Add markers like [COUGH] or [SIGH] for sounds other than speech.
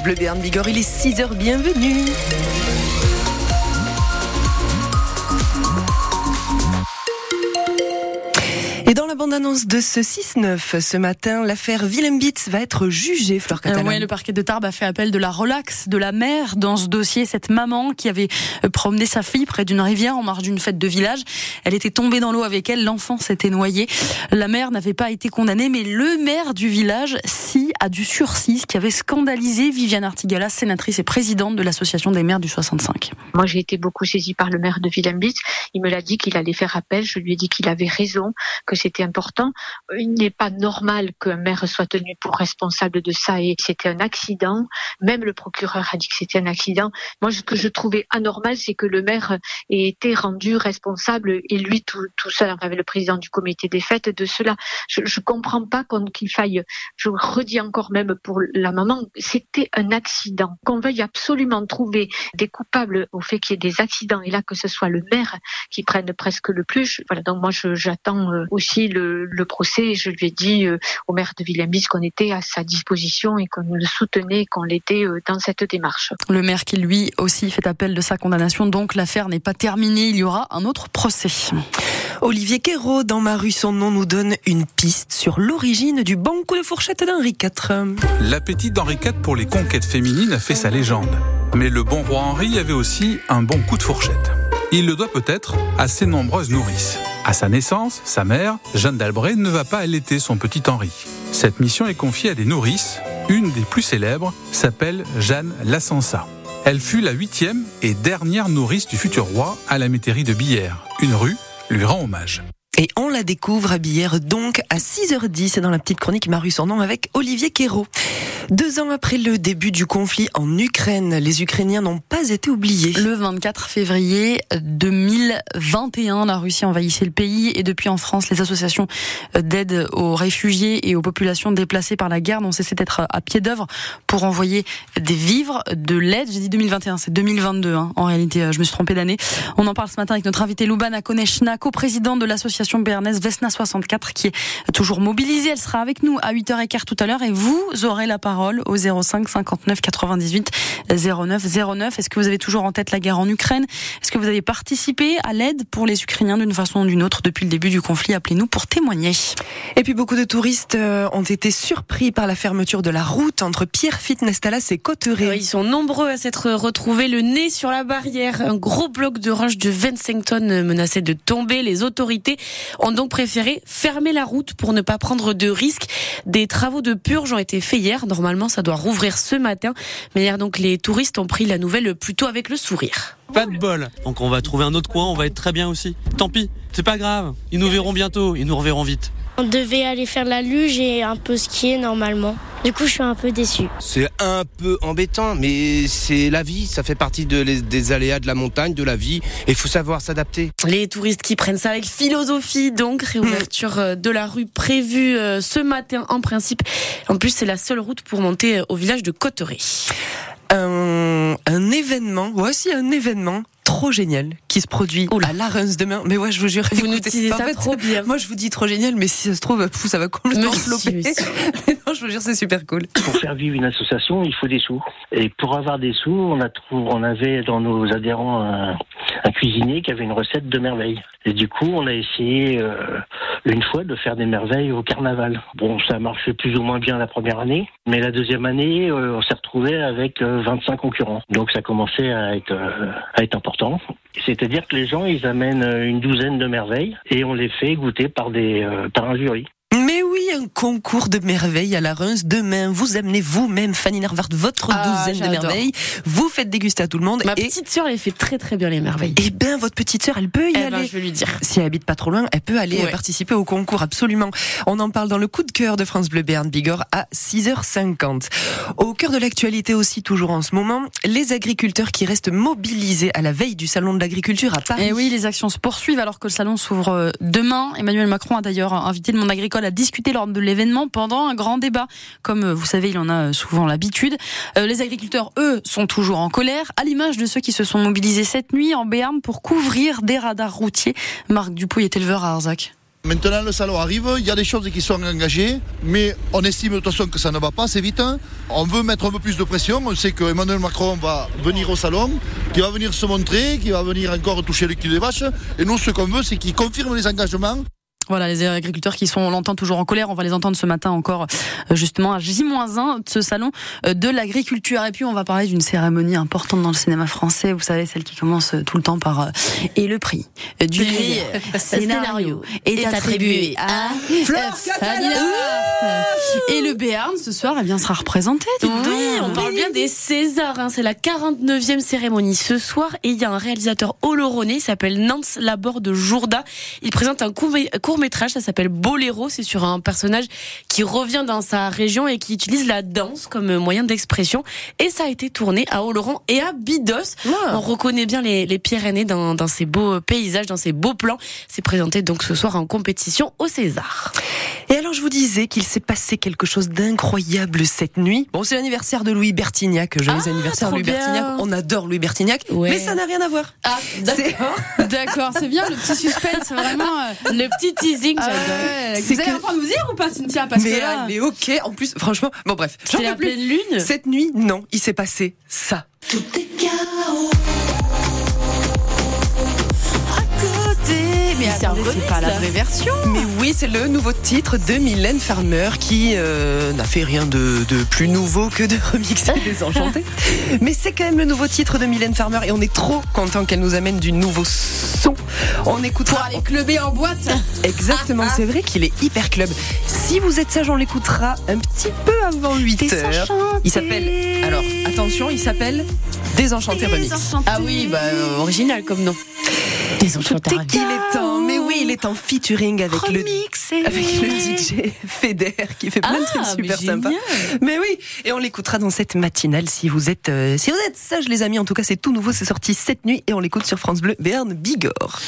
France Bleu Béarn Bigorre. Il est 6h, bienvenue. Et dans la bande-annonce de ce 6-9 ce matin, l'affaire Willem-Bitz va être jugée, Fleur Catalan. Euh, oui, le parquet de Tarbes a fait appel de la relaxe de la mère dans ce dossier. Cette maman qui avait euh, promené sa fille près d'une rivière en marge d'une fête de village. Elle était tombée dans l'eau avec elle. L'enfant s'était noyé. La mère n'avait pas été condamnée, mais le maire du village, si, a du sursis, qui avait scandalisé Viviane Artigala, sénatrice et présidente de l'association des maires du 65. Moi, j'ai été beaucoup saisie par le maire de Willem-Bitz. Il me l'a dit qu'il allait faire appel. Je lui ai dit qu'il avait raison, que c'était important. Il n'est pas normal qu'un maire soit tenu pour responsable de ça et c'était un accident. Même le procureur a dit que c'était un accident. Moi, ce que je trouvais anormal, c'est que le maire ait été rendu responsable et lui tout, seul, avec le président du comité des fêtes, de cela. Je, je comprends pas qu'il faille, je redis encore même pour la maman, c'était un accident. Qu'on veuille absolument trouver des coupables au fait qu'il y ait des accidents et là que ce soit le maire qui prenne presque le plus. Voilà, donc moi j'attends euh, aussi le, procès et je lui ai dit euh, au maire de Villembis qu'on était à sa disposition et qu'on le soutenait, qu'on l'était euh, dans cette démarche. Le maire qui lui aussi fait appel de sa condamnation, donc l'affaire n'est pas terminée, il y aura un autre procès. Olivier Quérault, dans Ma rue, son nom, nous donne une piste sur l'origine du bon coup de fourchette d'Henri IV. L'appétit d'Henri IV pour les conquêtes féminines a fait sa légende. Mais le bon roi Henri avait aussi un bon coup de fourchette. Il le doit peut-être à ses nombreuses nourrices. À sa naissance, sa mère, Jeanne d'Albret, ne va pas allaiter son petit Henri. Cette mission est confiée à des nourrices. Une des plus célèbres s'appelle Jeanne Lassensa. Elle fut la huitième et dernière nourrice du futur roi à la métairie de Billère. Une rue lui rend hommage. Et on la découvre à donc à 6h10 dans la petite chronique Maru son nom avec Olivier Quérault. Deux ans après le début du conflit en Ukraine, les Ukrainiens n'ont pas été oubliés. Le 24 février 2021, la Russie envahissait le pays et depuis en France, les associations d'aide aux réfugiés et aux populations déplacées par la guerre n'ont cessé d'être à pied d'œuvre pour envoyer des vivres, de l'aide. J'ai dit 2021, c'est 2022 hein. en réalité, je me suis trompée d'année. On en parle ce matin avec notre invité Loubana Konechna, co-présidente de l'association béarnaise Vesna 64 qui est toujours mobilisée. Elle sera avec nous à 8h15 tout à l'heure et vous aurez la parole au 05 59 98 09 09. Est-ce que vous avez toujours en tête la guerre en Ukraine? Est-ce que vous avez participé à l'aide pour les Ukrainiens d'une façon ou d'une autre depuis le début du conflit? Appelez-nous pour témoigner. Et puis beaucoup de touristes euh, ont été surpris par la fermeture de la route entre Pierre Fitnestalas et Cotteret. Ils sont nombreux à s'être retrouvés le nez sur la barrière. Un gros bloc de roche de 25 tonnes menaçait de tomber. Les autorités ont donc préféré fermer la route pour ne pas prendre de risques. Des travaux de purge ont été faits hier. Normalement, ça doit rouvrir ce matin. Mais hier, donc, les touristes ont pris la nouvelle plutôt avec le sourire. Pas de bol. Donc, on va trouver un autre coin, on va être très bien aussi. Tant pis, c'est pas grave. Ils nous verront bientôt, ils nous reverront vite. On devait aller faire la luge et un peu skier normalement. Du coup, je suis un peu déçu. C'est un peu embêtant, mais c'est la vie. Ça fait partie des aléas de la montagne, de la vie. Et il faut savoir s'adapter. Les touristes qui prennent ça avec philosophie, donc réouverture euh, de la rue prévue euh, ce matin en principe. En plus, c'est la seule route pour monter euh, au village de Cotteret. Un, un événement, voici un événement trop génial qui se produit à la Reims demain. Mais ouais, je vous jure, vous nous dites ça trop bien. Moi, je vous dis trop génial, mais si ça se trouve, ça va complètement flopper. [LAUGHS] non, je vous jure, c'est super cool. Pour faire vivre une association, il faut des sous. Et pour avoir des sous, on a trouvé, on avait dans nos adhérents un, un, cuisinier qui avait une recette de merveille. Et du coup, on a essayé euh, une fois de faire des merveilles au carnaval. Bon, ça a marché plus ou moins bien la première année, mais la deuxième année, euh, on s'est retrouvé avec 25 euh, concurrents. Donc ça commençait à être, à être important. C'est-à-dire que les gens, ils amènent une douzaine de merveilles et on les fait goûter par, des, euh, par un jury. Oui, un concours de merveilles à la Reims. Demain, vous amenez vous-même, Fanny Narvart, votre ah, douzaine de merveilles. Vous faites déguster à tout le monde. Ma petite sœur, elle fait très très bien les merveilles. Eh bien, votre petite sœur, elle peut y eh ben, aller. je vais lui dire. Si elle habite pas trop loin, elle peut aller participer au concours, absolument. On en parle dans le coup de cœur de France Bleu Béarn Bigorre à 6h50. Au cœur de l'actualité aussi, toujours en ce moment, les agriculteurs qui restent mobilisés à la veille du salon de l'agriculture à Paris. Et eh oui, les actions se poursuivent alors que le salon s'ouvre euh, demain. Emmanuel Macron a d'ailleurs invité le monde agricole à discuter lors de l'événement pendant un grand débat. Comme euh, vous savez, il en a euh, souvent l'habitude. Euh, les agriculteurs, eux, sont toujours en colère, à l'image de ceux qui se sont mobilisés cette nuit en Béarn pour couvrir des radars routiers. Marc Dupouille est éleveur à Arzac. Maintenant, le salon arrive, il y a des choses qui sont engagées, mais on estime de toute façon que ça ne va pas assez vite. On veut mettre un peu plus de pression. On sait que Emmanuel Macron va venir au salon, qu'il va venir se montrer, qu'il va venir encore toucher le cul des vaches. Et nous, ce qu'on veut, c'est qu'il confirme les engagements. Voilà, les agriculteurs qui sont, on l'entend toujours en colère, on va les entendre ce matin encore, euh, justement, à J-1 de ce salon euh, de l'agriculture. Et puis, on va parler d'une cérémonie importante dans le cinéma français, vous savez, celle qui commence euh, tout le temps par Et le prix du prix scénario est attribué à Fleur Et le Béarn, ce soir, eh bien, sera représenté. Oui, on parle bien des Césars, hein. c'est la 49e cérémonie ce soir, et il y a un réalisateur oloronais, il s'appelle Nance Laborde de Jourda. Il présente un court métrage, ça s'appelle Boléro. C'est sur un personnage qui revient dans sa région et qui utilise la danse comme moyen d'expression. Et ça a été tourné à Oloron et à Bidos. On reconnaît bien les, les Pyrénées dans, dans ces beaux paysages, dans ces beaux plans. C'est présenté donc ce soir en compétition au César. Et alors je vous disais qu'il s'est passé quelque chose d'incroyable cette nuit. Bon, c'est l'anniversaire de Louis Bertignac. Joyeux ah, anniversaire Louis Bertignac. On adore Louis Bertignac, mais ça n'a rien à voir. Ah, d'accord. [LAUGHS] d'accord, c'est bien le petit suspense, [LAUGHS] vraiment euh, le petit teasing. Ah ouais, vous allez que... nous dire ou pas, Cynthia Parce mais, que là... mais ok. En plus, franchement, bon bref. C'est la pleine lune. Cette nuit, non, il s'est passé ça. Tout est chaos. Mais c'est pas la vraie version. Mais oui, c'est le nouveau titre de Mylène Farmer qui euh, n'a fait rien de, plus nouveau que de [LAUGHS] remixer Désenchanté. [LAUGHS] mais c'est quand même le nouveau titre de Mylène Farmer et on est trop content qu'elle nous amène du nouveau son. On écoutera. Pour aller clubber en boîte. [LAUGHS] Exactement, c'est vrai qu'il est hyper club. Si vous êtes sage, on l'écoutera un petit peu avant 8 heures. Il s'appelle. Alors, attention, il s'appelle Désenchanté Remix. Ah oui, bah, euh, original comme nom. Tout qu'il est temps. Mais oui, il est en featuring avec le avec le DJ Feder qui fait plein de trucs ah, super sympas. Mais oui, et on l'écoutera dans cette matinale si vous êtes euh, si vous êtes sage les amis. En tout cas, c'est tout nouveau, c'est sorti cette nuit et on l'écoute sur France Bleu Berne Bigorre.